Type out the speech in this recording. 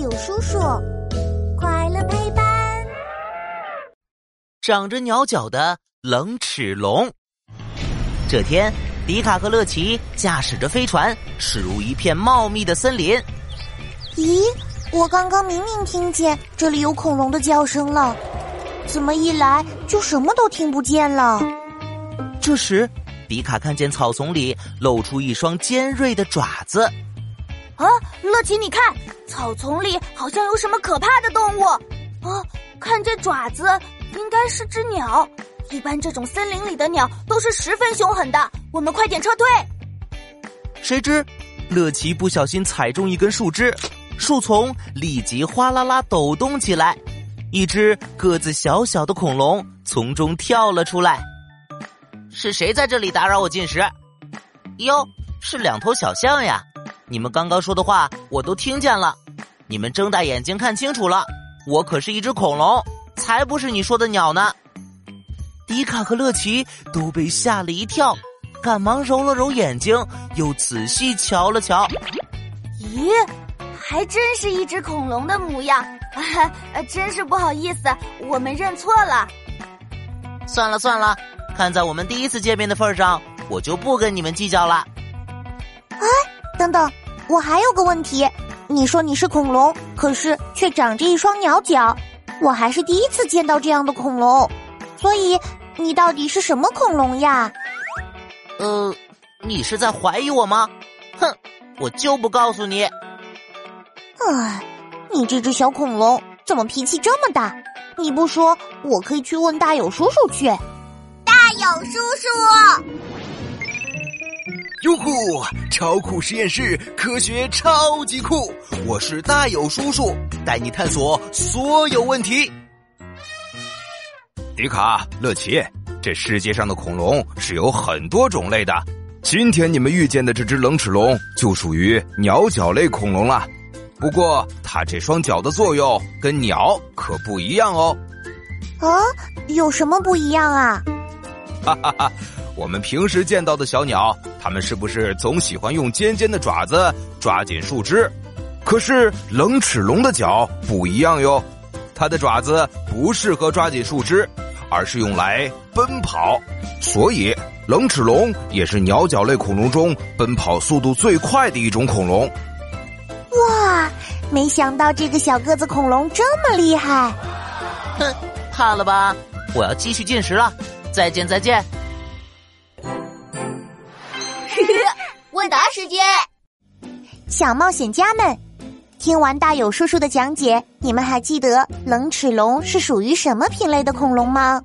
有叔叔，快乐陪伴。长着鸟脚的冷齿龙。这天，迪卡和乐奇驾驶着飞船驶入一片茂密的森林。咦，我刚刚明明听见这里有恐龙的叫声了，怎么一来就什么都听不见了？这时，迪卡看见草丛里露出一双尖锐的爪子。啊，乐奇，你看，草丛里好像有什么可怕的动物。啊，看这爪子，应该是只鸟。一般这种森林里的鸟都是十分凶狠的。我们快点撤退。谁知，乐奇不小心踩中一根树枝，树丛立即哗啦啦抖动起来，一只个子小小的恐龙从中跳了出来。是谁在这里打扰我进食？哟，是两头小象呀！你们刚刚说的话我都听见了，你们睁大眼睛看清楚了，我可是一只恐龙，才不是你说的鸟呢！迪卡和乐奇都被吓了一跳，赶忙揉了揉眼睛，又仔细瞧了瞧。咦，还真是一只恐龙的模样！啊，真是不好意思，我们认错了。算了算了，看在我们第一次见面的份上，我就不跟你们计较了。哎，等等。我还有个问题，你说你是恐龙，可是却长着一双鸟脚，我还是第一次见到这样的恐龙，所以你到底是什么恐龙呀？呃，你是在怀疑我吗？哼，我就不告诉你。唉，你这只小恐龙怎么脾气这么大？你不说，我可以去问大友叔叔去。大友叔叔。哟呼！超酷实验室，科学超级酷！我是大有叔叔，带你探索所有问题。迪卡、乐奇，这世界上的恐龙是有很多种类的。今天你们遇见的这只冷齿龙就属于鸟脚类恐龙了。不过，它这双脚的作用跟鸟可不一样哦。啊，有什么不一样啊？哈哈哈。我们平时见到的小鸟，它们是不是总喜欢用尖尖的爪子抓紧树枝？可是冷齿龙的脚不一样哟，它的爪子不适合抓紧树枝，而是用来奔跑。所以冷齿龙也是鸟脚类恐龙中奔跑速度最快的一种恐龙。哇，没想到这个小个子恐龙这么厉害！哼，怕了吧？我要继续进食了，再见再见。问答时间，小冒险家们，听完大友叔叔的讲解，你们还记得冷齿龙是属于什么品类的恐龙吗？